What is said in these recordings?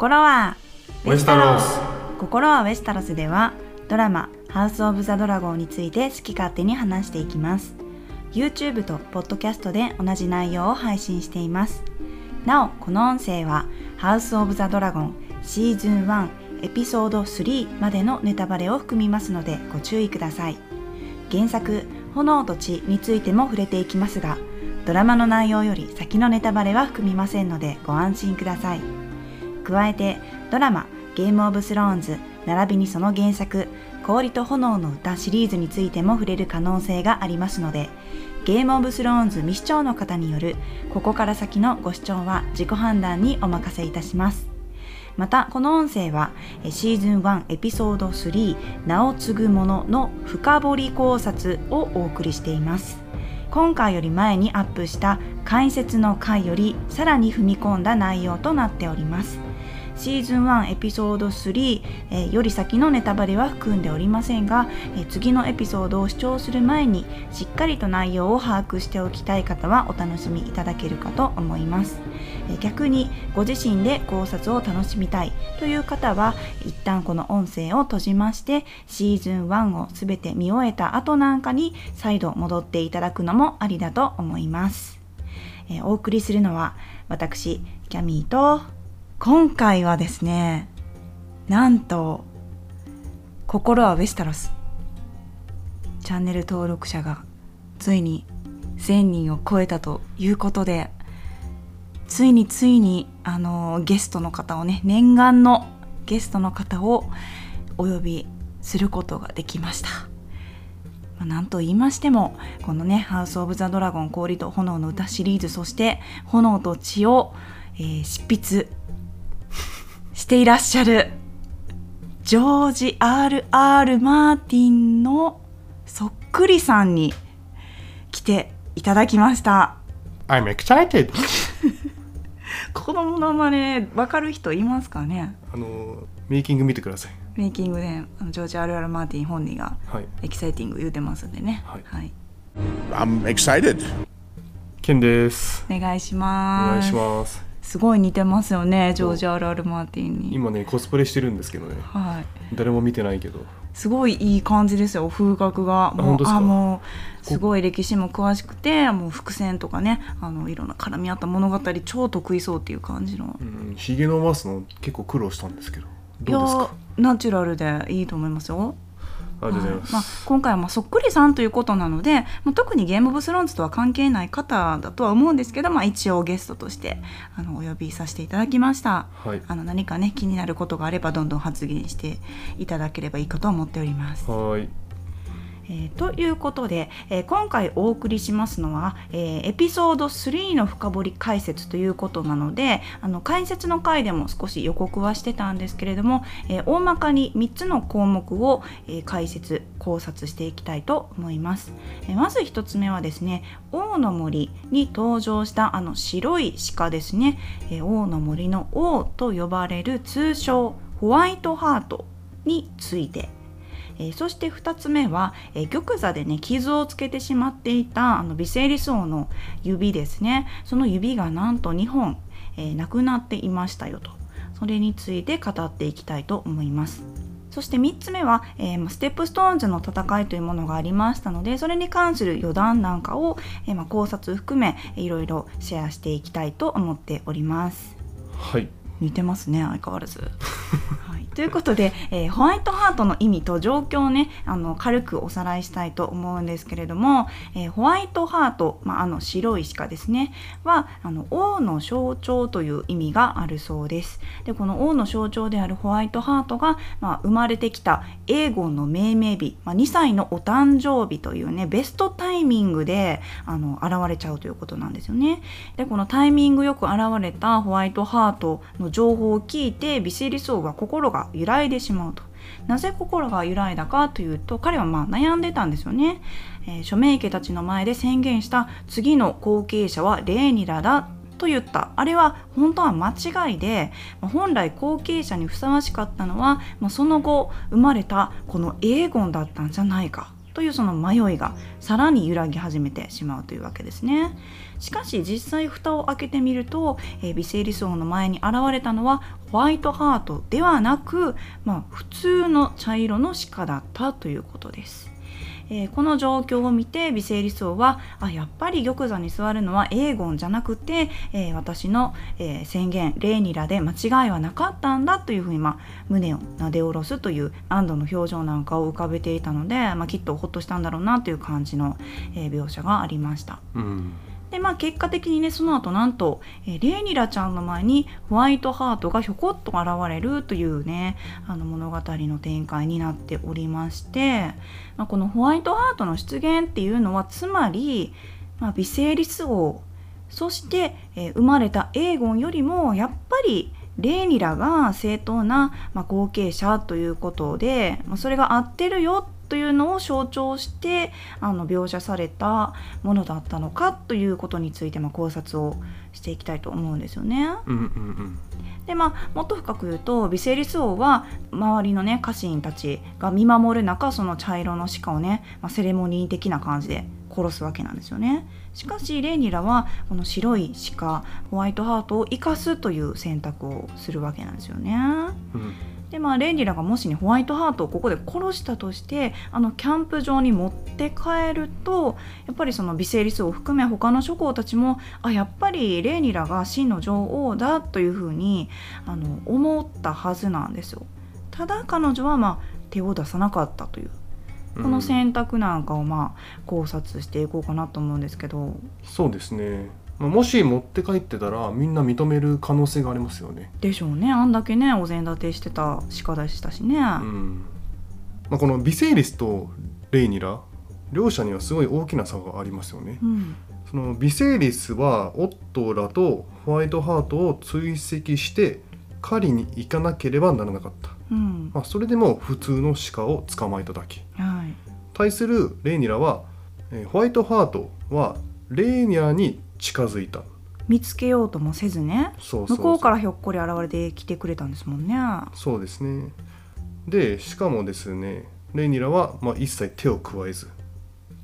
心はウェスタロス。心はウェスタロスではドラマハウスオブザドラゴンについて好き勝手に話していきます。YouTube と Podcast で同じ内容を配信しています。なおこの音声はハウスオブザドラゴンシーズン1エピソード3までのネタバレを含みますのでご注意ください。原作炎と血についても触れていきますがドラマの内容より先のネタバレは含みませんのでご安心ください加えてドラマゲームオブスローンズ並びにその原作氷と炎の歌シリーズについても触れる可能性がありますのでゲームオブスローンズ未視聴の方によるここから先のご視聴は自己判断にお任せいたします。またこの音声はシーズン1エピソード3名を継ぐものの深掘り考察をお送りしています。今回より前にアップした解説の回よりさらに踏み込んだ内容となっております。シーズン1エピソード3、えー、より先のネタバレは含んでおりませんが、えー、次のエピソードを視聴する前にしっかりと内容を把握しておきたい方はお楽しみいただけるかと思います、えー、逆にご自身で考察を楽しみたいという方は一旦この音声を閉じましてシーズン1を全て見終えた後なんかに再度戻っていただくのもありだと思います、えお送りするのは私キャミーと今回はですねなんと心はウェスタロスチャンネル登録者がついに1000人を超えたということでついについにあのゲストの方をね念願のゲストの方をお呼びすることができました。まあ、なんと言いましてもこのね「ハウス・オブ・ザ・ドラゴン氷と炎の歌」シリーズそして「炎と血を」えー、執筆していらっしゃる。ジョージ・ R.R. マーティンのそっくりさんに来ていただきました。I'm excited. このものまね分かる人いますかね？あのメイキング見てください。メイキングであのジョージ・ R.R. マーティン本人がエキサイティング言うてますんでね。はい、はい、I'm excited. ケンです。お願いしおます。願いしますすごい似てますよねジョージ・アル・アル・マーティンに。今ねコスプレしてるんですけどね。はい。誰も見てないけど。すごいいい感じですよ風格が。もうあもうすごい歴史も詳しくてもう伏線とかねあのいろんな絡み合った物語超得意そうっていう感じの。うんひげ伸ばすの結構苦労したんですけど。いどうですか？やナチュラルでいいと思いますよはい。まあ、今回はまあそっくりさんということなので、まあ、特にゲームオブスローンズとは関係ない方だとは思うんですけど、まあ、一応ゲストとしてあのお呼びさせていただきました。はい。あの何かね気になることがあればどんどん発言していただければいいかと思っております。はいえーということで、えー今回お送りしますのは、えーエピソード3の深掘り解説ということなのであの解説の回でも少し予告はしてたんですけれども、え大まかに3つの項目を、え解説考察していきたいと思います、えまず1つ目はですね王の森に登場したあの白い鹿ですね、え王の森の王と呼ばれる通称ホワイトハートについてえーそして2つ目は、えー玉座でね傷をつけてしまっていたあのビセイリス王の指ですねその指がなんと2本、えーなくなっていましたよとそれについて語っていきたいと思います。そして3つ目は、えーまあステップストーンズの戦いというものがありましたのでそれに関する余談なんかを、えーまあ考察含めいろいろシェアしていきたいと思っております。はい似てますね相変わらず。はい、ということで、えーホワイトハートの意味と状況をねあの軽くおさらいしたいと思うんですけれども、えーホワイトハート、まあ、あの白い鹿ですねはあの王の象徴という意味があるそうです。でこの王の象徴であるホワイトハートが、まあ、生まれてきたエーゴンの命名日、まあ、2歳のお誕生日というねベストタイミングであの現れちゃうということなんですよね。でこのタイミングよく現れたホワイトハートの情報を聞いてビセリスは心が揺らいでしまうと。なぜ心が揺らいだかというと彼はまあ悩んでたんですよね、えー諸名家たちの前で宣言した次の後継者はレーニラだと言った。あれは本当は間違いで本来後継者にふさわしかったのは、まあ、その後生まれたこのエーゴンだったんじゃないかというその迷いがさらに揺らぎ始めてしまうというわけですね。しかし実際蓋を開けてみると、えー、微生理層の前に現れたのはホワイトハートではなく、まあ、普通の茶色の鹿だったということですえー、この状況を見て微生理層はあやっぱり玉座に座るのはエーゴンじゃなくて、えー、私の、えー、宣言レーニラで間違いはなかったんだというふうに、まあ、胸をなで下ろすという安堵の表情なんかを浮かべていたので、まあ、きっとほっとしたんだろうなという感じの、え描写がありました。うんでまあ結果的にねその後なんと、レーニラちゃんの前にホワイトハートがひょこっと現れるというねあの物語の展開になっておりまして、まあ、このホワイトハートの出現っていうのはつまり、まあ、微生リス王そして、えー、生まれたエーゴンよりもやっぱりレーニラが正当な、まあ、後継者ということで、まあ、それが合ってるよってというのを象徴してあの描写されたものだったのかということについて、まあ、考察をしていきたいと思うんですよね。うんうんうんでまあ、もっと深く言うとビセリス王は周りのね家臣たちが見守る中その茶色の鹿をね、まあ、セレモニー的な感じで殺すわけなんですよねしかしレーニラはこの白い鹿ホワイトハートを生かすという選択をするわけなんですよね。うんでまあレンリラがもしにホワイトハートをここで殺したとしてあのキャンプ場に持って帰るとやっぱりその微生リスを含め他の諸侯たちもあやっぱりレーニラが真の女王だというふうにあの思ったはずなんですよ。ただ彼女はまあ手を出さなかったというこの選択なんかをまあ考察していこうかなと思うんですけど、そうですね。まあもし持って帰ってたらみんな認める可能性がありますよね。でしょうね。あんだけねお膳立てしてた鹿でしたしね。うん。まあ、このビセイリスとレイニラ両者にはすごい大きな差がありますよね。うん。そのビセイリスはオットーらとホワイトハートを追跡して狩りに行かなければならなかった、うん。まあ、それでも普通の鹿を捕まえただけ。はい。対するレイニラは、えーホワイトハートはレイニラに近づいた。見つけようともせずね。そうそうそう。向こうからひょっこり現れてきてくれたんですもんね。そうですね。でしかもですねレイニラは、まあ、一切手を加えず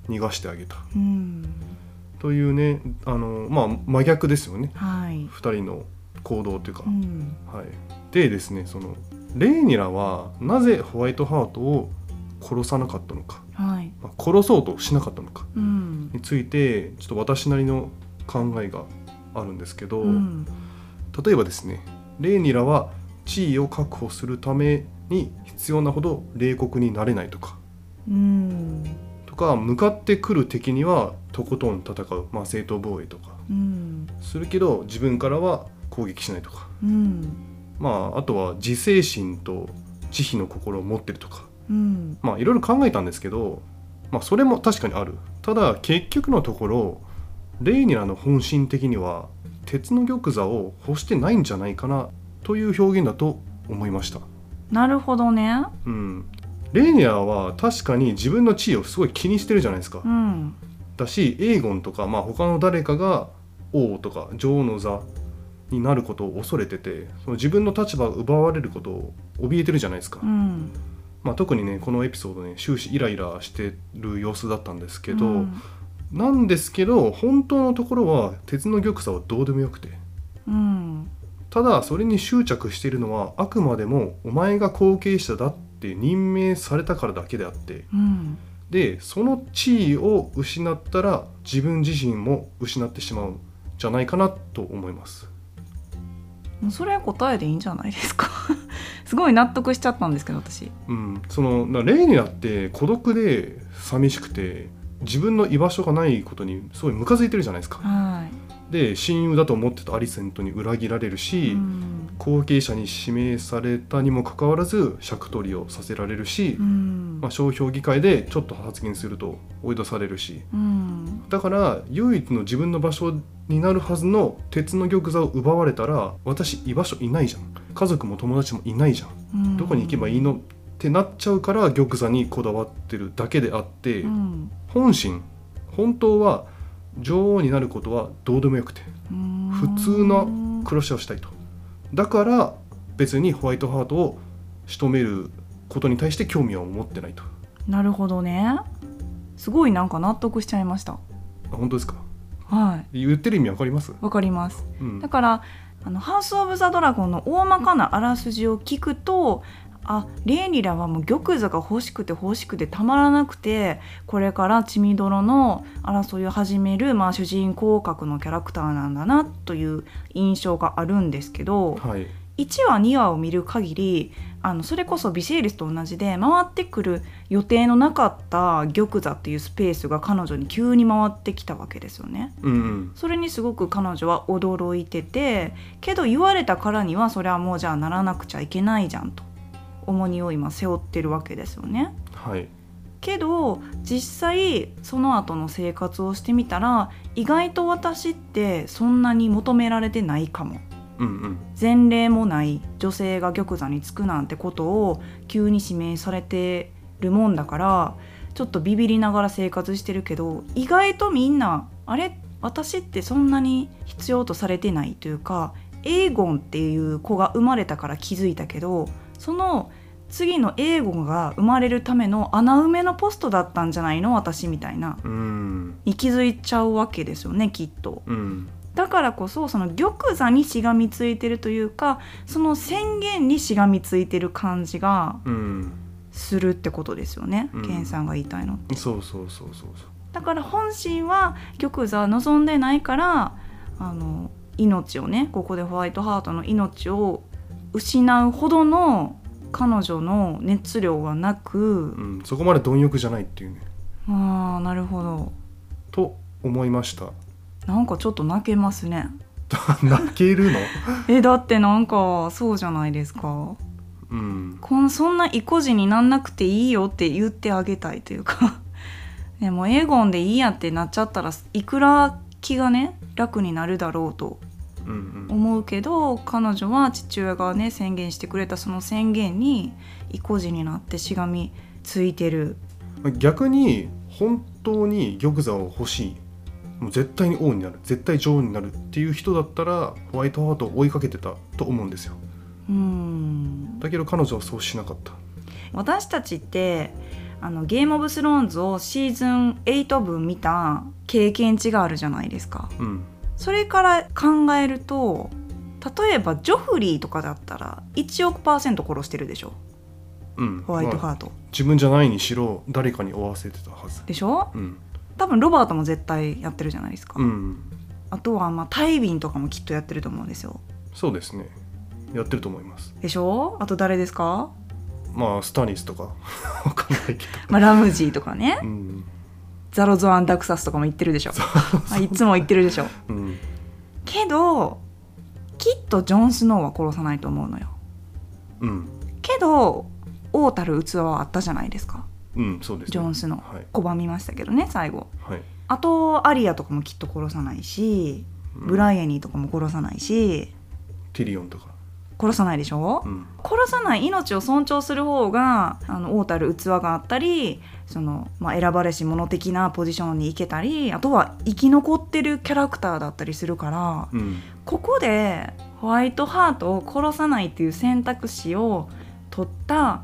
逃がしてあげた。うん。というねあの、まあ、真逆ですよね。はい、2人の行動というか、うん。はい、でですねそのレイニラはなぜホワイトハートを殺さなかったのか、はい。まあ殺そうとしなかったのか。うん。についてちょっと私なりの考えがあるんですけど、うん。例えばですねレイニラは地位を確保するために必要なほど冷酷になれないとかうん。とか向かってくる敵にはとことん戦う、まあ、正当防衛とかうん。するけど自分からは攻撃しないとかうん。まああとは自制心と慈悲の心を持ってるとかうん。まあいろいろ考えたんですけど、まあ、それも確かにある。ただ結局のところレイニラの本心的には鉄の玉座を欲してないんじゃないかなという表現だと思いました、なるほどね。うん、レイニラは確かに自分の地位をすごい気にしてるじゃないですか。うん。だしエーゴンとか、まあ、他の誰かが王とか女王の座になることを恐れててその自分の立場が奪われることを怯えてるじゃないですか、うん。まあ、特にねこのエピソードね終始イライラしてる様子だったんですけど、うんなんですけど本当のところは鉄の玉座はどうでもよくて。うんただそれに執着しているのはあくまでもお前が後継者だって任命されたからだけであって。うんでその地位を失ったら自分自身も失ってしまうんじゃないかなと思います。もうそれ答えでいいんじゃないですか。すごい納得しちゃったんですけど私。うん、そのなレイニラって孤独で寂しくて自分の居場所がないことにすごいムカついてるじゃないですか。はで親友だと思ってたアリセントに裏切られるい、し、うん。後継者に指名されたにもかかわらず尺取りをさせられるし、うん。まあ、商標議会でちょっと発言すると追い出されるしうん。だから唯一の自分の場所になるはずの鉄の玉座を奪われたら私居場所いないじゃん。家族も友達もいないじゃん。どこに行けばいいの？ってなっちゃうから玉座にこだわってるだけであって、うん。本心本当は女王になることはどうでもよくてうん。普通の暮らしをしたいと。だから別にホワイトハートを仕留めることに対して興味は持ってないと。なるほどね。すごいなんか納得しちゃいました。あ本当ですか？はい。言ってる意味わかります、わかります。うん。だからあのハウス・オブ・ザ・ドラゴンの大まかなあらすじを聞くとあレーニラはもう玉座が欲しくて欲しくてたまらなくてこれから血みどろの争いを始める、まあ、主人公格のキャラクターなんだなという印象があるんですけどはい。1話2話を見る限りあのそれこそビセイリスと同じで回ってくる予定のなかった玉座っていうスペースが彼女に急に回ってきたわけですよね。うんうん。それにすごく彼女は驚いててけど言われたからにはそれはもうじゃあならなくちゃいけないじゃんと重荷を今背負ってるわけですよね。はい。けど実際その後の生活をしてみたら意外と私ってそんなに求められてないかも。うんうん。前例もない女性が玉座につくなんてことを急に指名されてるもんだからちょっとビビりながら生活してるけど意外とみんなあれ？私ってそんなに必要とされてないというかエーゴンっていう子が生まれたから気づいたけどその次のエーゴンが生まれるための穴埋めのポストだったんじゃないの私みたいな。うん。に気づいちゃうわけですよねきっと。うん。だからこそその玉座にしがみついてるというかその宣言にしがみついてる感じがうん。するってことですよね、うん。ケンさんが言いたいのそうそうそうそうそう。だから本心は玉座は望んでないからあの命をねここでホワイトハートの命を失うほどの彼女の熱量はなくうん、そこまで貪欲じゃないっていうね。あーなるほど。と思いました。なんかちょっと泣けますね。泣けるの？えだってなんかそうじゃないですか。うん。こんそんな意固地になんなくていいよって言ってあげたいというか。でもエゴンでいいやってなっちゃったらいくら気がね楽になるだろうとうん思うけど彼女は父親がね宣言してくれたその宣言に意固地になってしがみついてる。うん逆に本当に玉座を欲しい。もう絶対に王になる。絶対女王になるっていう人だったらホワイトハートを追いかけてたと思うんですよ。うん。だけど彼女はそうしなかった。私たちってあのゲームオブスローンズをシーズン8分見た経験値があるじゃないですか。うんそれから考えると例えばジョフリーとかだったら1億パーセント殺してるでしょ？うん。ホワイトまあハート、自分じゃないにしろ誰かに追わせてたはず。でしょ？うん。多分ロバートも絶対やってるじゃないですか、うん。あとはまあタイビンとかもきっとやってると思うんですよ。そうですね。やってると思います。でしょ？あと誰ですか、まあスタニスとか。わかんないけど。まあ、ラムジーとかね。うんザロゾアンダクサスとかも言ってるでしょ。まあ、いつも言ってるでしょ。うん。けどきっとジョン・スノーは殺さないと思うのよ。うん。けど王たる器はあったじゃないですか。うんそうですね。ジョン・スノー、はい。拒みましたけどね最後。はい。あとアリアとかもきっと殺さないしうん。ブライエニーとかも殺さないし。ティリオンとか殺さないでしょ、うん。殺さない命を尊重する方があの王たる器があったりその、まあ、選ばれし者的なポジションに行けたりあとは生き残ってるキャラクターだったりするからうん。ここでホワイトハートを殺さないっていう選択肢を取った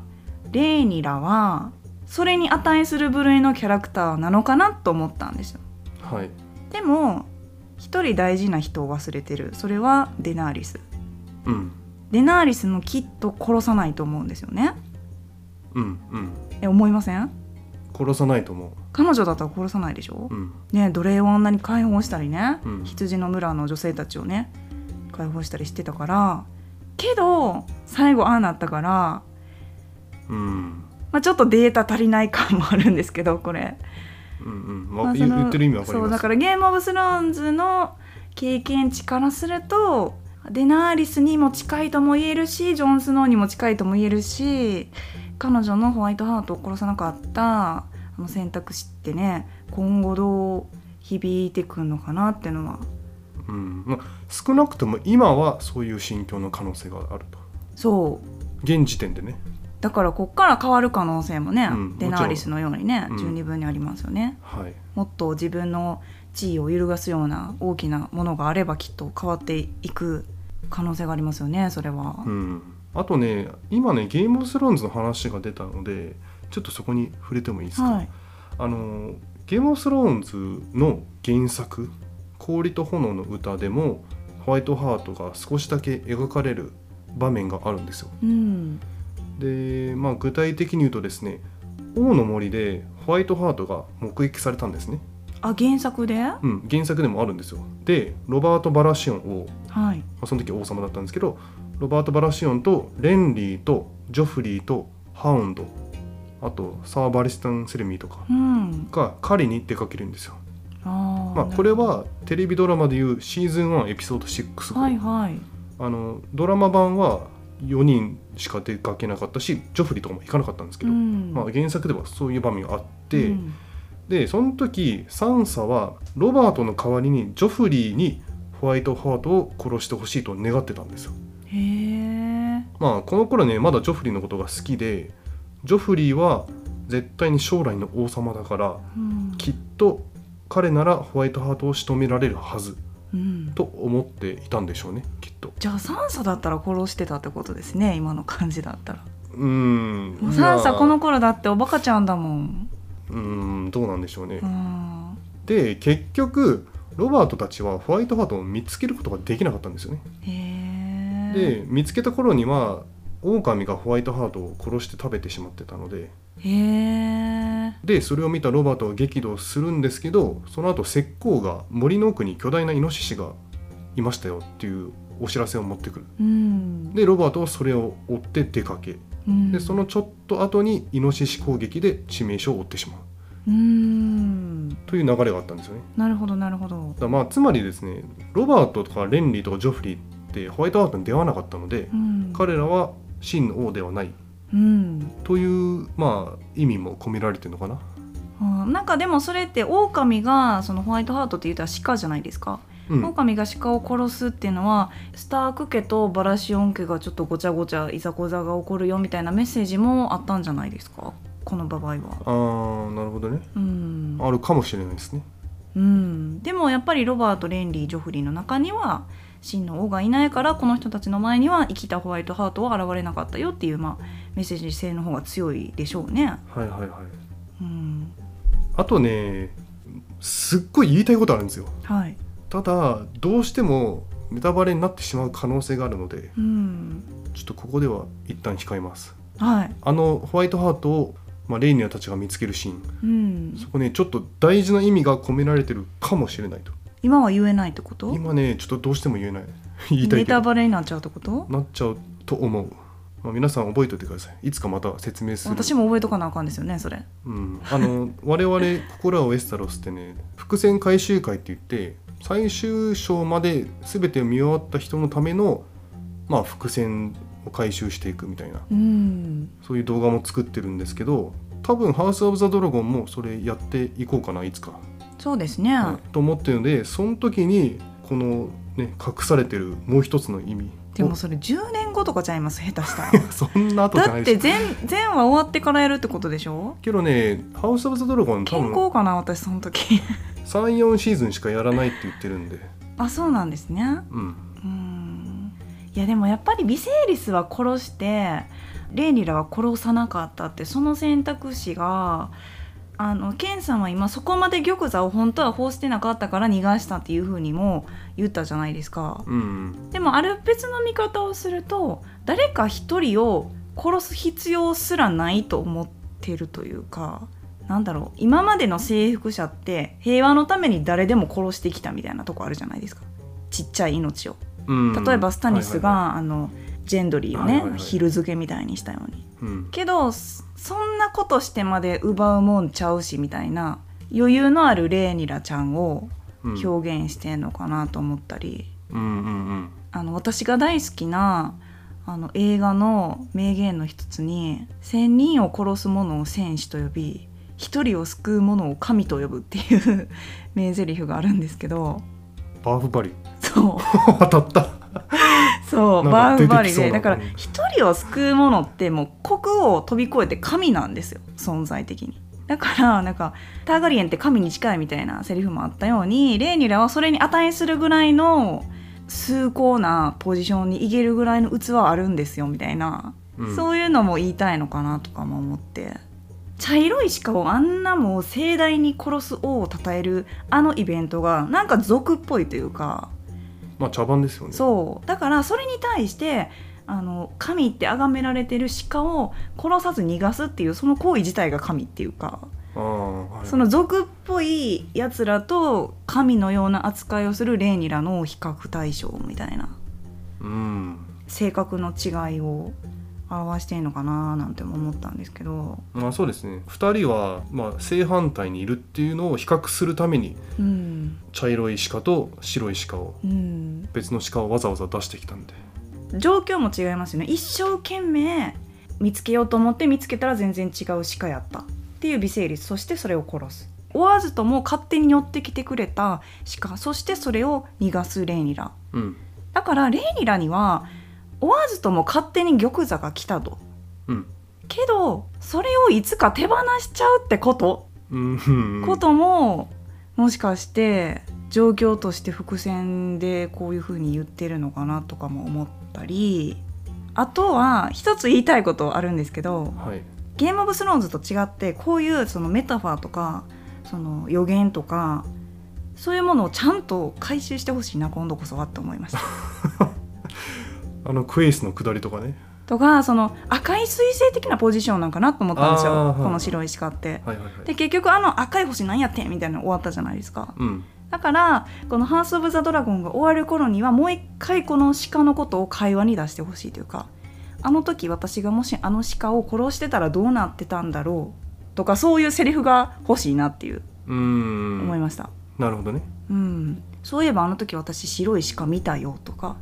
レーニラはそれに値する部類のキャラクターなのかなと思ったんですよ。はい。でも一人大事な人を忘れてる。それはデナーリス。うんデナーリスもきっと殺さないと思うんですよね。うんうん。え思いません？殺さないと思彼女だったら殺さないでしょ？う、うん。ね奴隷をあんなに解放したりね、うん。羊の村の女性たちをね解放したりしてたからけど最後ああなったから、うん。まあ、ちょっとデータ足りない感もあるんですけどこれ、うんうん。ままあ言ってる意味わかります。そうだからゲームオブスローンズの経験値からするとデナーリスにも近いとも言えるしジョン・スノーにも近いとも言えるし彼女のホワイトハートを殺さなかったあの選択肢ってね今後どう響いてくるのかなっていうのは。うん。まあ、少なくとも今はそういう心境の可能性があると。そう。現時点でね。だからこっから変わる可能性もね、うん。デナーリスのようにねうん。十二分にありますよね、はい。もっと自分の地位を揺るがすような大きなものがあればきっと変わっていく可能性がありますよねそれは、うん、あとね今ねゲームオブスローンズの話が出たのでちょっとそこに触れてもいいですか、はい。あのゲームオブスローンズの原作「氷と炎の歌」でもホワイトハートが少しだけ描かれる場面があるんですよ。うん。でまあ具体的に言うとですね王の森でホワイトハートが目撃されたんですねあ原作で？うん原作でもあるんですよ。でロバート・バラシオンを、はい。まあ、その時王様だったんですけどロバート・バラシオンとレンリーとジョフリーとハウンドあとサー・バリスタン・セレミーとかうん。が狩りに出かけるんですよ。あーまあ、これはテレビドラマでいうシーズン1エピソード6、はいはい。あのドラマ版は4人しか出かけなかったしジョフリーとかも行かなかったんですけど、うん。まあ、原作ではそういう場面があって、うんでその時サンサはロバートの代わりにジョフリーにホワイトハートを殺してほしいと願ってたんですよ。へえまあこの頃ねまだジョフリーのことが好きでジョフリーは絶対に将来の王様だからうん。きっと彼ならホワイトハートを仕留められるはずうん。と思っていたんでしょうねきっと。じゃあサンサだったら殺してたってことですね今の感じだったら。うーん。もうサンサまあこの頃だっておバカちゃんだもんうーんどうなんでしょうね、うん。で結局ロバートたちはホワイトハートを見つけることができなかったんですよね。で見つけた頃には狼がホワイトハートを殺して食べてしまってたので。でそれを見たロバートは激怒するんですけどその後石膏が森の奥に巨大なイノシシがいましたよっていうお知らせを持ってくる。うん。でロバートはそれを追って出かけうん。でそのちょっと後にイノシシ攻撃で致命傷を負ってしまう。うん。という流れがあったんですよね。なるほどなるほど。だまあつまりですねロバートとかレンリーとかジョフリーってホワイトハートに出会わなかったのでうん。彼らは真の王ではない。うん。というまあ意味も込められてるのかな。あーなんかでもそれって狼がそのホワイトハートって言ったら鹿じゃないですか、うん。狼が鹿を殺すっていうのはスターク家とバラシオン家がちょっとごちゃごちゃいざこざが起こるよみたいなメッセージもあったんじゃないですか？この場合は。あーなるほどね。うん、あるかもしれないですね。うん、でもやっぱりロバートレンリージョフリーの中には真の王がいないからこの人たちの前には生きたホワイトハートは現れなかったよっていう、まあ、メッセージ性の方が強いでしょうね。はいはいはい。うん、あとねすっごい言いたいことあるんですよ。はい、ただどうしてもネタバレになってしまう可能性があるのでうん。ちょっとここでは一旦控えます。はい。あのホワイトハートを、まあ、レイニアたちが見つけるシーン。うん、そこねちょっと大事な意味が込められてるかもしれないと。今は言えないってこと？今ねちょっとどうしても言えない。言いたいネタバレになっちゃうってこと？なっちゃうと思う、まあ、皆さん覚えておいてください。いつかまた説明する。私も覚えとかなあかんですよねそれ。うん、あの我々「ここらはウエスタロス」ってね伏線回収会って言って最終章まで全てを見終わった人のための、まあ、伏線を回収していくみたいなうん。そういう動画も作ってるんですけど多分「ハウス・オブ・ザ・ドラゴン」もそれやっていこうかないつか、そうですね、はい。と思ってるのでその時にこの、ね、隠されてるもう一つの意味でもそれ10年後とかちゃいます？下手したら。おそんな後じゃだって全全話終わってからやるってことでしょ？けどね「ハウス・オブ・ザ・ドラゴン」多健分康かな私その時。34シーズンしかやらないって言ってるんで。あそうなんですね。うん。うん。いやでもやっぱりビセイリスは殺して。レイニラは殺さなかったってその選択肢があのケンさんは今そこまで玉座を本当は報してなかったから逃がしたっていうふうにも言ったじゃないですか。うんでもある別の見方をすると誰か一人を殺す必要すらないと思ってるというかなんだろう今までの征服者って平和のために誰でも殺してきたみたいなとこあるじゃないですかちっちゃい命を。うん例えばスタニスが、はいはいはいあのジェンドリーをね、はいはいはい。昼漬けみたいにしたように。うん。けどそそんなことしてまで奪うもんちゃうしみたいな余裕のあるレーニラちゃんをうん。表現してんのかなと思ったり。うんうんうん。あの私が大好きなあの映画の名言の一つに「千人を殺す者を戦士と呼び一人を救う者を神と呼ぶ」っていう 名台詞があるんですけど。バーフバリ。そう。当たった そうバーフバリで。だから一人を救う者ってもう国王を飛び越えて神なんですよ。存在的に。だからなんかターガリエンって神に近いみたいなセリフもあったようにレーニュラはそれに値するぐらいの崇高なポジションにいけるぐらいの器はあるんですよみたいな、うん。そういうのも言いたいのかなとかも思って。茶色い鹿をあんなもう盛大に殺す王を称えるあのイベントがなんか俗っぽいというかまあ茶番ですよね。そう。だからそれに対してあの神って崇められてる鹿を殺さず逃がすっていうその行為自体が神っていうか。ああ、はい、その俗っぽいやつらと神のような扱いをするレーニラの比較対象みたいな。うん。性格の違いを表してんのかななんても思ったんですけど、まあそうですね。2人はまあ正反対にいるっていうのを比較するためにうん。茶色い鹿と白い鹿をうん、別の鹿をわざわざ出してきたんで。状況も違いますよね。一生懸命見つけようと思って見つけたら全然違う鹿やったっていう微生物。そしてそれを殺す。追わずとも勝手に寄ってきてくれた鹿。そしてそれを逃がすレーニラ。うん。だからレーニラには追わずとも勝手に玉座が来たと。うん。けどそれをいつか手放しちゃうってこと、ことももしかして状況として伏線でこういう風に言ってるのかなとかも思ったり。あとは一つ言いたいことあるんですけどはい。ゲームオブスローンズと違ってこういうそのメタファーとかその予言とかそういうものをちゃんと回収してほしいな今度こそはって思いました。あのクエイスの下りとかね。とかその赤い彗星的なポジションなんかなと思ったんですよ。この白い鹿って。はいはいはい。で結局あの赤い星なんやってんみたいなの終わったじゃないですか。うん。だからこの「ハース・オブ・ザ・ドラゴン」が終わる頃にはもう一回この鹿のことを会話に出してほしいというかあの時私がもしあの鹿を殺してたらどうなってたんだろうとかそういうセリフが欲しいなっていう。思いました、なるほどね。うん、そういえばあの時私白い鹿見たよとか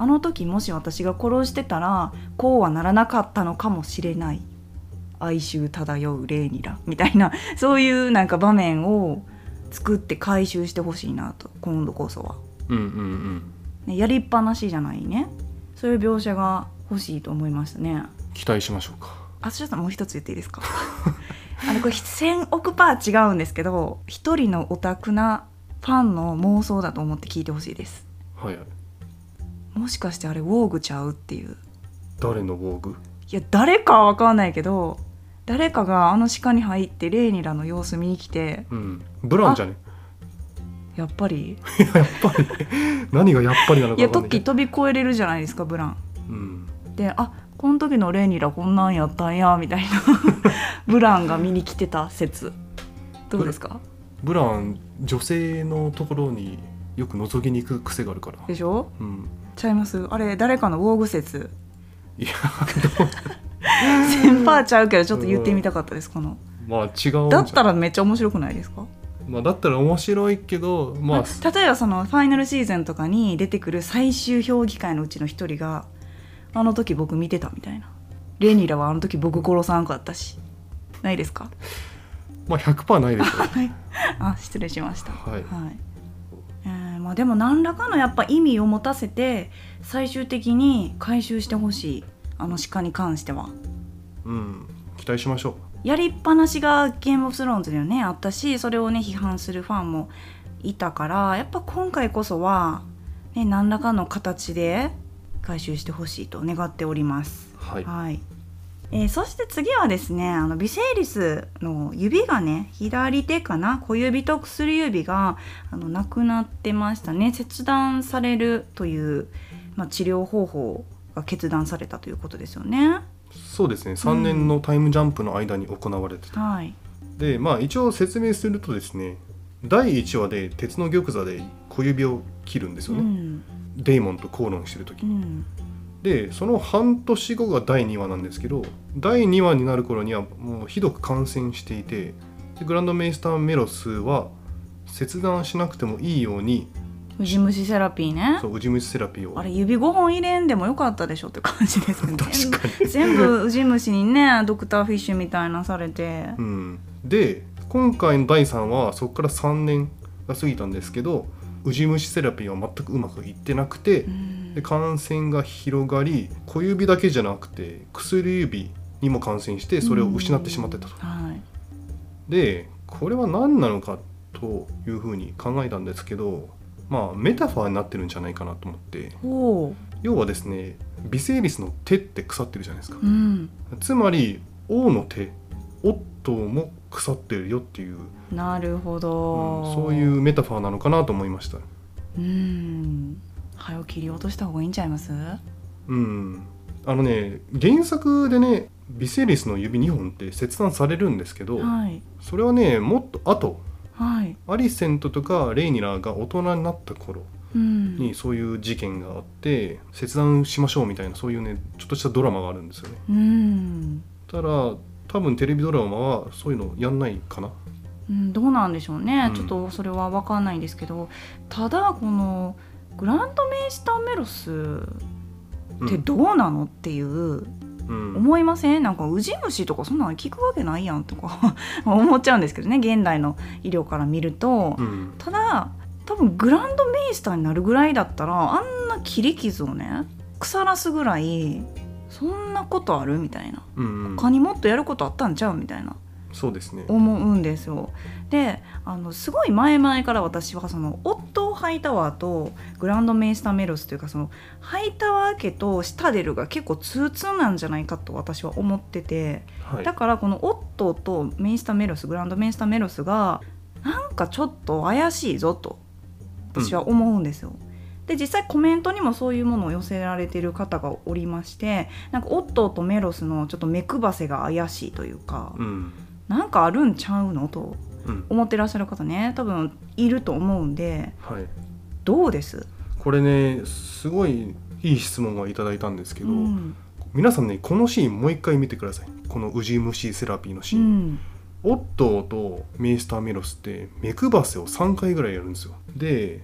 あの時もし私が殺してたらこうはならなかったのかもしれない。哀愁漂うレーニラみたいな。そういうなんか場面を作って回収してほしいなと。今度こそは、うんうんうん。ね、やりっぱなしじゃないね。そういう描写が欲しいと思いましたね。期待しましょうか。あそれさんもう一つ言っていいですか？あのこれ1000億パー違うんですけど一人のオタクなファンの妄想だと思って聞いてほしいです。はいはいもしかしてあれウォーグちゃうっていう。誰の防具いや誰かは分かんないけど誰かがあの鹿に入ってレーニラの様子見に来てうん。ブランじゃね。やっぱり？い ややっぱり何がやっぱりなのいやかいけど。時飛び越えれるじゃないですかブラン。うん。であこの時のレーニラこんなんやったんやみたいな。ブランが見に来てた説。どうですか？ブラン女性のところによく覗きに行く癖があるから。でしょ？うん。ちゃいます？あれ誰かのウォーグ説いや1000パーちゃうけどちょっと言ってみたかったですこの。まあ違うだったらめっちゃ面白くないですか？まあだったら面白いけどまああ例えばそのファイナルシーズンとかに出てくる最終評議会のうちの一人があの時僕見てたみたいな。レニラはあの時僕殺さんかったし。ないですか？まあ100%ないでしょ。はい。あ失礼しました。はい。えーまあ、でも何らかのやっぱ意味を持たせて最終的に回収してほしい。あの鹿に関しては。うん。期待しましょやりっぱなしがゲームオブスローンズではね。あったしそれをね批判するファンもいたからやっぱ今回こそは、ね、何らかの形で回収してほしいと願っております。うはい。はいえーそして次はですねあのビセイリスの指がね左手かな？小指と薬指があのなくなってましたね。切断されるという、まあ、治療方法が決断されたということですよね。そうですね。3年のタイムジャンプの間に行われてた、はい、でまあ一応説明するとですね第1話で鉄の玉座で小指を切るんですよね、うん。デイモンと口論してる時うんでその半年後が第2話なんですけど第2話になる頃にはもうひどく感染していてでグランドメイスターメロスは切断しなくてもいいようにウジ虫セラピーね。そうウジ虫セラピーを。あれ指5本入れんでもよかったでしょって感じですね。確かに。全部ウジ虫にねドクターフィッシュみたいなされて。うん、で今回の第3話はそこから3年が過ぎたんですけどウジ虫セラピーは全くうまくいってなくてうん。で感染が広がり小指だけじゃなくて薬指にも感染してそれを失ってしまってたと。はい。でこれは何なのかというふうに考えたんですけどまあメタファーになってるんじゃないかなと思って。要はですねビセイリスの手って腐ってるじゃないですか。うん。つまり王の手オットーも腐ってるよっていう、なるほうんど、そういうメタファーなのかなと思いました。うん。早を切り落とした方がいいんちゃいます？うん。あのね原作でねビセリスの指2本って切断されるんですけど、はい。それはねもっと後。はい。アリセントとかレイニラーが大人になった頃うん。にそういう事件があって切断しましょうみたいなそういうねちょっとしたドラマがあるんですよね。うん。ただ多分テレビドラマはそういうのやんないかな。うん、どうなんでしょうね、うん。ちょっとそれは分かんないんですけどただこのグランドメイスターメロスってどうなのっていううん。思いません？なんかウジ虫とかそんなの聞くわけないやんとか 思っちゃうんですけどね現代の医療から見ると、うん。ただ多分グランドメイスターになるぐらいだったらあんな切り傷をね腐らすぐらいそんなことある？みたいな。うんうん。他にもっとやることあったんちゃう？みたいな。そうですね。思うんですよ。であのすごい前々から私はそのオットー・ハイタワーとグランドメイスター・メロスというかそのハイタワー家とシタデルが結構通通なんじゃないかと私は思っててはい。だからこのオットーとメイスター・メロスグランドメイスター・メロスがなんかちょっと怪しいぞと私は思うんですよ。で実際コメントにもそういうものを寄せられてる方がおりましてなんかオットーとメロスのちょっと目配せが怪しいというか、うん。なんかあるんちゃうのとうん。思ってらっしゃる方ね。多分いると思うんではい。どうです？これねすごいいい質問をいただいたんですけど、うん。皆さんねこのシーンもう一回見てください。このウジ虫セラピーのシうーン、ん。オットーとメイスターメロスって目配せを3回ぐらいやるんですよ。で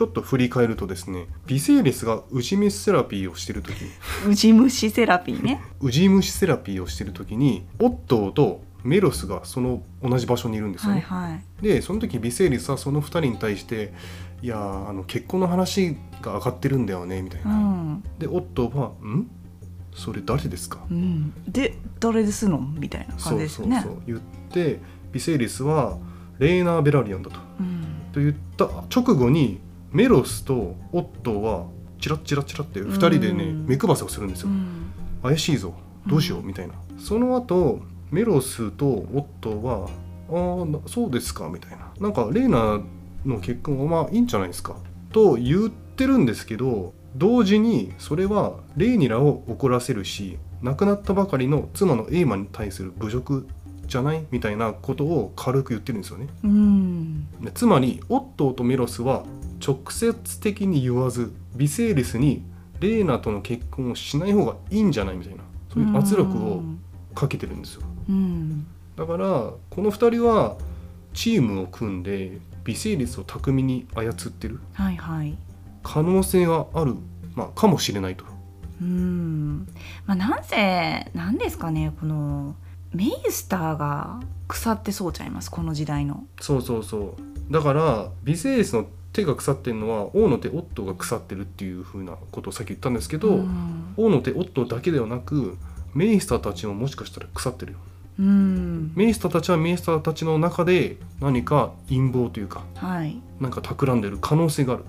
ちょっと振り返るとですねビセイレスがウジ虫セラピーをしてる時ウジ虫セラピーね。ウジ虫セラピーをしてる時にオットーとメロスがその同じ場所にいるんですよね、はいはい。でその時ビセイリスはその2人に対して「いやーあの結婚の話が上がってるんだよね」みたいうな。ん、でオットーは「ん？それ誰ですか?うん、で誰ですの？みたいな」そうそう感じですよね。そう言ってビセイリスはレーナー・ベラリオンだと。うん。と言った直後にメロスとオットーはチラッチラッチラって2人でねうん目配せをするんですよ。うん怪しいぞどうしようみたいな。その後メロスとオットーは「ああなそうですか」みたいな。なんかレーナの結婚はまあいいんじゃないですかと言ってるんですけど同時にそれはレイニラを怒らせるし亡くなったばかりの妻のエイマに対する侮辱じゃないみたいなことを軽く言ってるんですよね。うんでつまりオットーとメロスは直接的に言わずビセイリスにレーナとの結婚をしない方がいいんじゃないみたいなそういう圧力をかけてるんですよ。うん。だからこの2人はチームを組んでビセイリスを巧みに操ってる。はいはい。可能性がある、まあ、かもしれないと。うん。まあなんせなんですかねこのメイスターが腐ってそうちゃいますこの時代の。そうそうそう。だからビセイリスの手が腐ってるのは王の手オットーが腐ってるっていう風なことをさっき言ったんですけど、うん。王の手オットーだけではなくメイスターたちももしかしたら腐ってるよ。うん。メイスターたちはメイスターたちの中で何か陰謀というかはい。なんか企んでる可能性がある。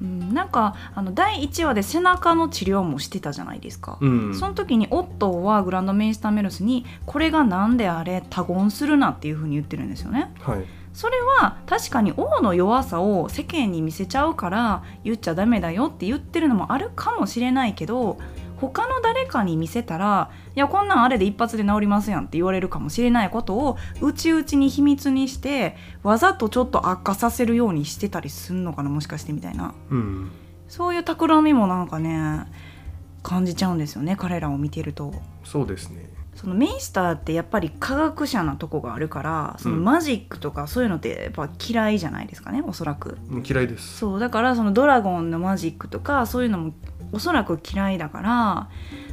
うん、なんかあの第1話で背中の治療もしてたじゃないですか、うん。その時にオットーはグランドメイスターメロスにこれが何であれ他言するなっていうふうに言ってるんですよね。はいそれは確かに王の弱さを世間に見せちゃうから言っちゃダメだよって言ってるのもあるかもしれないけど他の誰かに見せたらいやこんなんあれで一発で治りますやんって言われるかもしれないことを内々に秘密にしてわざとちょっと悪化させるようにしてたりすんのかなもしかしてみたいな。うん。そういう企みもなんかね感じちゃうんですよね彼らを見てると。そうですねそのメイスターってやっぱり科学者なとこがあるからそのうん。マジックとかそういうのってやっぱ嫌いじゃないですかねおそらく。うん嫌いです。そうだからそのドラゴンのマジックとかそういうのもおそらく嫌いだから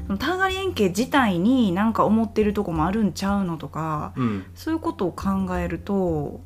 そのターガリエン家自体になんか思ってるとこもあるんちゃうのとかうん。そういうことを考えると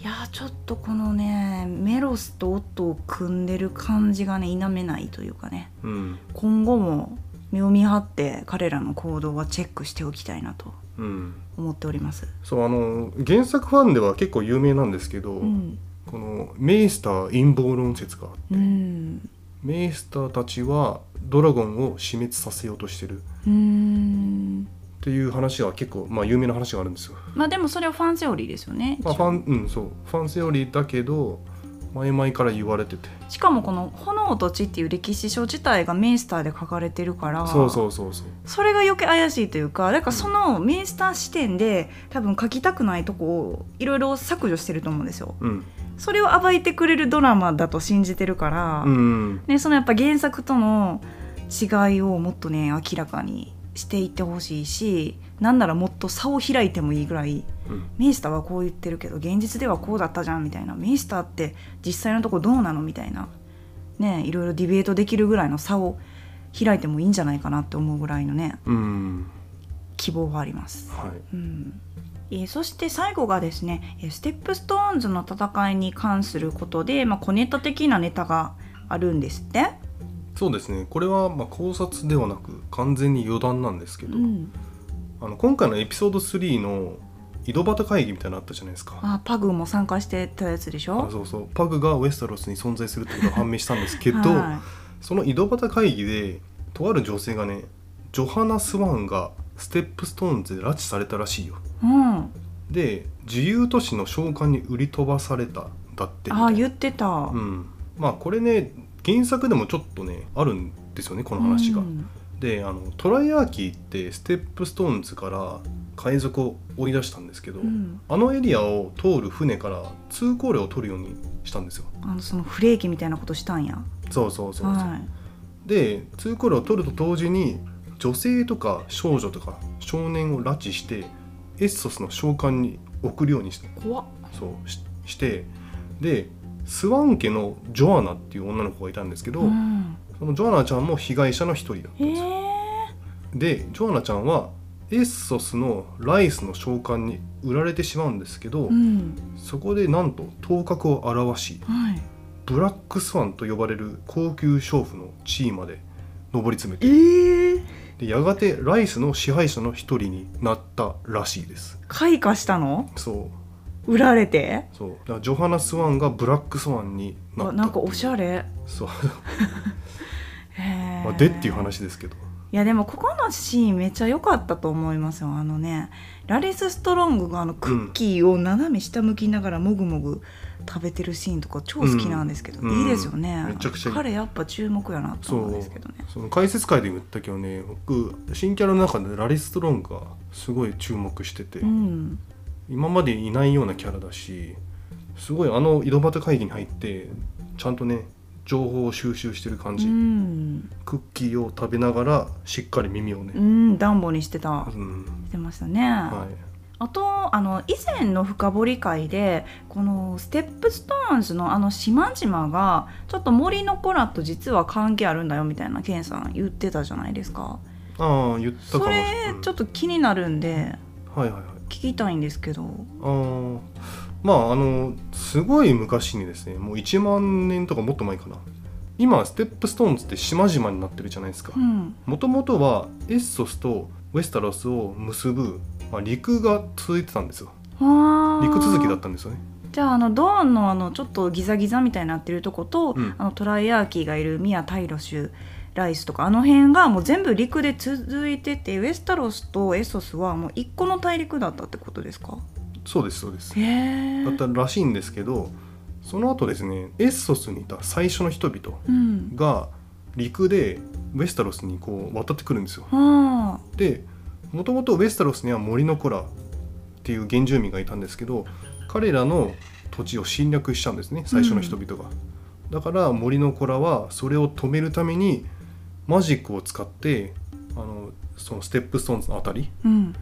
いやーちょっとこのねメロスとオットを組んでる感じがね否めないというかね。うん。今後も目を見張って彼らの行動はチェックしておきたいなとうん。思っております。そうあの原作ファンでは結構有名なんですけど、うん、このメイスター陰謀論説があって、うん、メイスターたちはドラゴンを死滅させようとしてる。うん、っっていう話は結構まあ有名な話があるんですよ。まあでもそれはファンセオリーですよね、まあ、ファンうんそう。ファンセオリーだけど前々から言われてて。しかもこの「炎と血」っていう歴史書自体がメイスターで書かれてるからそうそうそうそう。それが余計怪しいというかだからそのメイスター視点で多分書きたくないとこをいろいろ削除してると思うんですよ。うん。それを暴いてくれるドラマだと信じてるから、うん。ね、そのやっぱ原作との違いをもっとね明らかにしていってほしいしなんならもっと差を開いてもいいぐらいうん。メイスターはこう言ってるけど現実ではこうだったじゃんみたいな。メイスターって実際のとこどうなのみたいな。ねいろいろディベートできるぐらいの差を開いてもいいんじゃないかなって思うぐらいのねうん。希望はあります。はい。うん。えーそして最後がですねえーステップストーンズの戦いに関することで、まあ、小ネタ的なネタがあるんですって。そうですね。これはまあ考察ではなく完全に余談なんですけど、うん、あの今回のエピソード3の井戸端会議みたいなのあったじゃないですか。あパグも参加してたやつでしょ？あそうそう。パグがウェスタロスに存在するってことが判明したんですけど、はその井戸端会議でとある女性がねジョハナ・スワンがステップストーンズで拉致されたらしいよ。いうん、で自由都市の娼館に売り飛ばされただってみたいな。あ言ってた、うん、まあこれね原作でもちょっとねあるんですよねこの話が。うんであのトライアーキーってステップストーンズから海賊を追い出したんですけど、うんあのエリアを通る船から通行料を取るようにしたんですよ。あのそのフレーキみたいなことしたんや。そうそうそうそう、はいで通行料を取ると同時に女性とか少女とか少年を拉致してエッソスの召喚に送るようにして怖っそうししてでスワン家のジョアナっていう女の子がいたんですけど、うん、そのジョアナちゃんも被害者の一人だったんへですよ。えでジョアナちゃんはエッソスのライスの召喚に売られてしまうんですけど、うん。そこでなんと頭角を現しはい。ブラックスワンと呼ばれる高級娼婦の地位まで上り詰めてええでやがてライスの支配者の一人になったらしいです。開花したの？そう売られて？そう。だからジョハナ・スワンがブラックスワンになったあなんかおしゃれ。そう、まあ、でっていう話ですけど。いやでもここのシーンめっちゃ良かったと思いますよ。あのねラリス・ストロングがあのクッキーを斜め下向きながらもぐもぐ食べてるシーンとか超好きなんですけど、うんいいですよね、めちゃくちゃ彼やっぱ注目やなとそ思うんうですけどね。その解説会で言ったけどね僕新キャラの中でラリス・ストロングがすごい注目してて、うん今までいないようなキャラだしすごいあの井戸端会議に入ってちゃんとね情報を収集してる感うじ、ん、クッキーを食べながらしっかり耳をね。う、ん、暖房にしてた。うん。してましたね、はい、あとあの以前の深掘り回でこのステップストーンズのあの島々がちょっと森の子らと実は関係あるんだよみたいなケンさん言ってたじゃないですか。ああ言ったかも。それうん。ちょっと気になるんで。はいはいはい聞きたいんですけど。あーまああのすごい昔にですねもう1万年とかもっと前かな。今ステップストーンズって島々になってるじゃないですか。うん。もともとはエッソスとウェスタロスを結ぶ、まあ、陸が続いてたんですよ。陸続きだったんですよね。じゃああのドーンのあのちょっとギザギザみたいになってるとこと、うん。あのトライアーキーがいるミア・タイロシュライスとかあの辺がもう全部陸で続いててウェスタロスとエソスはもう一個の大陸だったってことですか？そうですそうです。だったらしいんですけどその後ですねエッソスにいた最初の人々うん。が陸でウェスタロスにこう渡ってくるんですよ。はあ。でもともとウェスタロスには森の子らっていう原住民がいたんですけど彼らの土地を侵略しちゃうんですね最初の人々が、だから森の子らはそれを止めるためにマジックを使ってあのそのステップストーンズのあたりうん。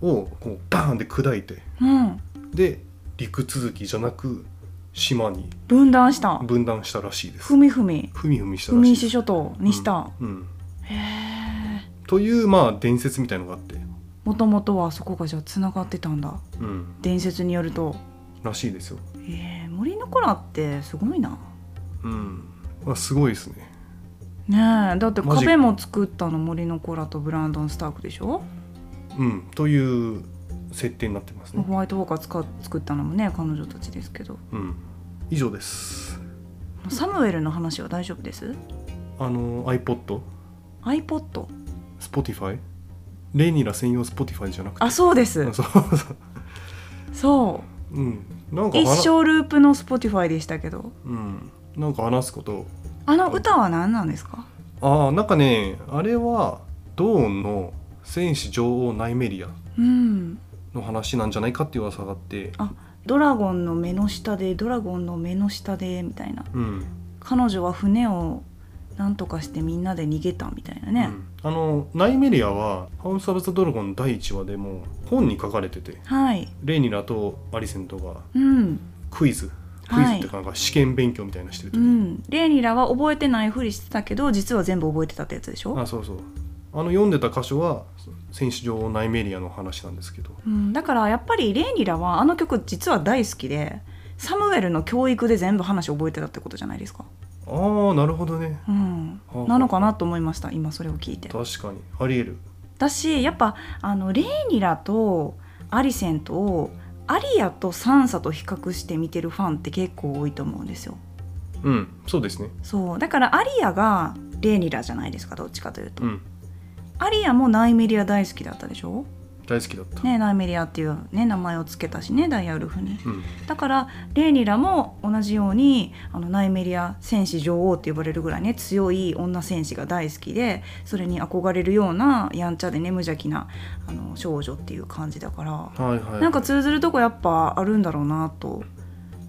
をこうバーンで砕いてうん。で陸続きじゃなく島に分断した。分断したらしいです。ふみふみ。ふみふみしたふらしいです。諸島にした、うん。うん。へえというまあ伝説みたいのがあって。もともとはそこがじゃあつながってたんだ。うん。伝説によると。らしいですよ。えー、森の子らってすごいな。うん、まあ、すごいですねねえだって壁も作ったの森の子らとブランドン・スタークでしょ、うんという設定になってますね。ホワイトウォーカー使っ作ったのもね彼女たちですけど。うん以上です。サムエルの話は大丈夫です？あの iPod iPod Spotify レニラ専用 Spotify じゃなくて。あそうです。そうそう。そう。んなんか話生ループの Spotify でしたけど。うんなんか話すことあの歌は何なんですか？ああなんかねあれはドーンの戦士女王ナイメリアうんの話なんじゃないかっていう噂があってあドラゴンの目の下でドラゴンの目の下でみたいな。うん。彼女は船をなんとかしてみんなで逃げたみたいなね、うん。あのナイメリアは「ハウス・オブ・ザ・ドラゴン」第1話でも本に書かれててはい。レイニラとアリセントがうん。クイズクイズってかなんか試験勉強みたいなのしてる時うに、ん。レイニラは覚えてないふりしてたけど実は全部覚えてたってやつでしょ？あそうそう。あの読んでた箇所は戦士女王ナイメリアの話なんですけど。うん、だからやっぱりレイニラはあの曲実は大好きでサムエルの教育で全部話覚えてたってことじゃないですか、ああなるほどね。うん。はあ、なのかなと思いました今それを聞いて。確かに。ありえる。だしやっぱあのレイニラとアリセントをアリアとサンサと比較して見てるファンって結構多いと思うんですよ。うんそうですね。そう。だからアリアがレイニラじゃないですかどっちかというと、うん。アリアもナイメリア大好きだったでしょ？大好きだった、ねナイメリアっていうね名前を付けたしねダイヤウルフにうん。だからレイニラも同じようにあのナイメリア戦士女王って呼ばれるぐらいね強い女戦士が大好きでそれに憧れるようなやんちゃでね無邪気なあの少女っていう感じだから、はいはいなんか通ずるとこやっぱあるんだろうなと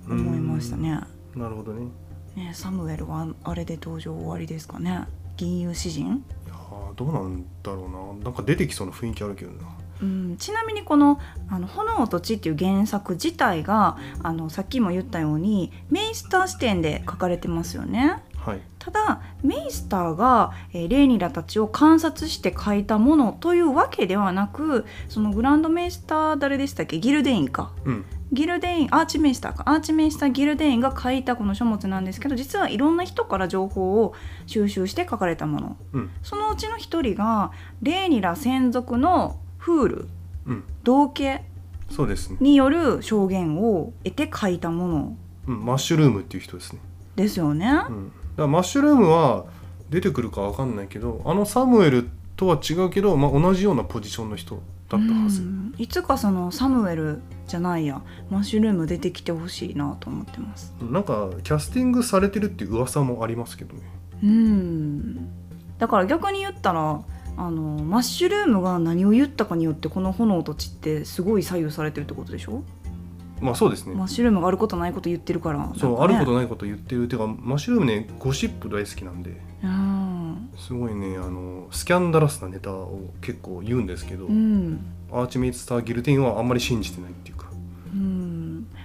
思いましたね。なるほどね。ねサムエルはあれで登場終わりですかね。銀融詩人。いやーどうなんだろうな。なんか出てきそうな雰囲気あるけどなうん、ちなみにこの「あの炎と血」っていう原作自体があのさっきも言ったようにメイスター視点で書かれてますよね。はい。ただメイスターが、えーレイニラたちを観察して書いたものというわけではなくそのグランドメイスター誰でしたっけ？ギルデインか。うん。ギルデインアーチメイスターか。アーチメイスターギルデインが書いたこの書物なんですけど実はいろんな人から情報を収集して書かれたもの。うん。そのうちの一人がレイニラ専属のフールうん。同家そうですね、による証言を得て書いたもの。うん、マッシュルームっていう人ですね、ですよね。うん、だマッシュルームは出てくるかわかんないけどあのサムエルとは違うけど、まあ、同じようなポジションの人だったはず、うん。いつかそのサムエルじゃないや。マッシュルーム出てきてほしいなと思ってます。なんかキャスティングされてるっていう噂もありますけどね。うん。だから逆に言ったらあのマッシュルームが何を言ったかによってこの炎と血ってすごい左右されてるってことでしょ？まあそうですね、マッシュルームがあることないこと言ってるから。そう、あることないこと言ってるてかマッシュルームねゴシップ大好きなんで。うんすごいねあのスキャンダラスなネタを結構言うんですけど、うん。アーチメイツ・スター・ギルティンはあんまり信じてないっていうか。うん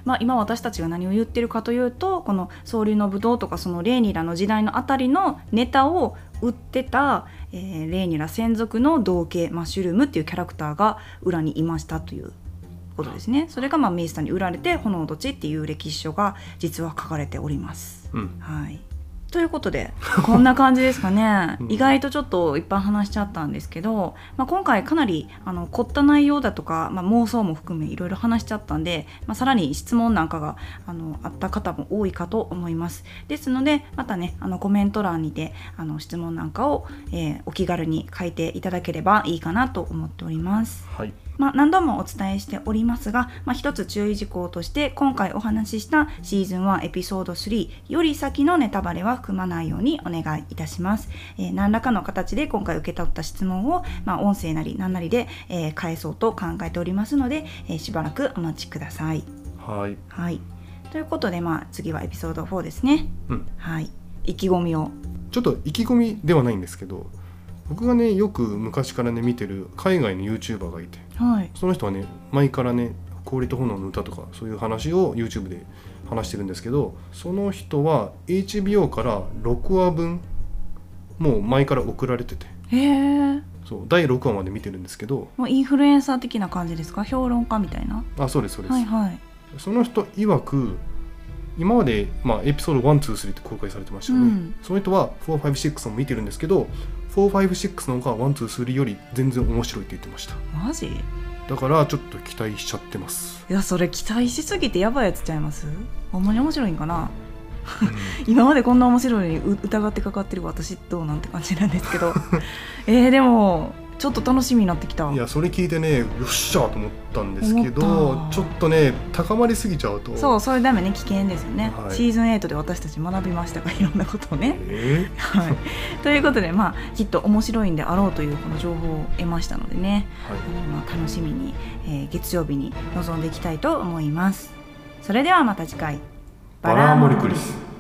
まあ、今私たちが何を言ってるかというとこの「総流の武道」とかそのレーニラの時代のあたりのネタを売ってた、えーレーニラ専属の同系マッシュルームっていうキャラクターが裏にいましたということですね。それがまあメイスターに売られて「炎と血」っていう歴史書が実は書かれております。うん。はいということで こんな感じですかね、うん。意外とちょっといっぱい話しちゃったんですけど、まあ、今回かなりあの凝った内容だとか、まあ、妄想も含めいろいろ話しちゃったんで、まあ、さらに質問なんかがあのあった方も多いかと思います。ですのでまたねあのコメント欄にてあの質問なんかを、えーお気軽に書いていただければいいかなと思っております。はいまあ、何度もお伝えしておりますが、まあ、一つ注意事項として今回お話ししたシーズン1エピソード3より先のネタバレは含まないようにお願いいたします、えー何らかの形で今回受け取った質問を、まあ、音声なり何なりで、えー返そうと考えておりますので、えーしばらくお待ちください。はい。はい。ということで、まあ、次はエピソード4ですね。うん。はい。意気込みを。ちょっと意気込みではないんですけど僕がねよく昔からね見てる海外の YouTuber がいてはいその人はね前からね氷と炎の歌とかそういう話を YouTube で話してるんですけどその人は HBO から6話分もう前から送られてて。へえそう第6話まで見てるんですけど。もうインフルエンサー的な感じですか？評論家みたいな？あそうですそうです、はいはい。その人曰く今まで、まあ、エピソード123って公開されてましたよね、うん。その人は456も見てるんですけど456の方が123より全然面白いって言ってました。マジ？だからちょっと期待しちゃってます、いやそれ期待しすぎてやばいやつちゃいます？ほんまに面白いんかな？今までこんな面白いのにう疑ってかかってる私どうなんて感じなんですけど。えー、でもちょっと楽しみになってきたいやそれ聞いてねよっしゃと思ったんですけどちょっとね高まりすぎちゃうと。そうそれダメね。危険ですよね、はい。シーズン8で私たち学びましたがいろんなことをね。え はい、ということで、まあ、きっと面白いんであろうというこの情報を得ましたのでね、ーはい。まあ、楽しみに、えー月曜日に臨んでいきたいと思います。それではまた次回。バラーモリクリス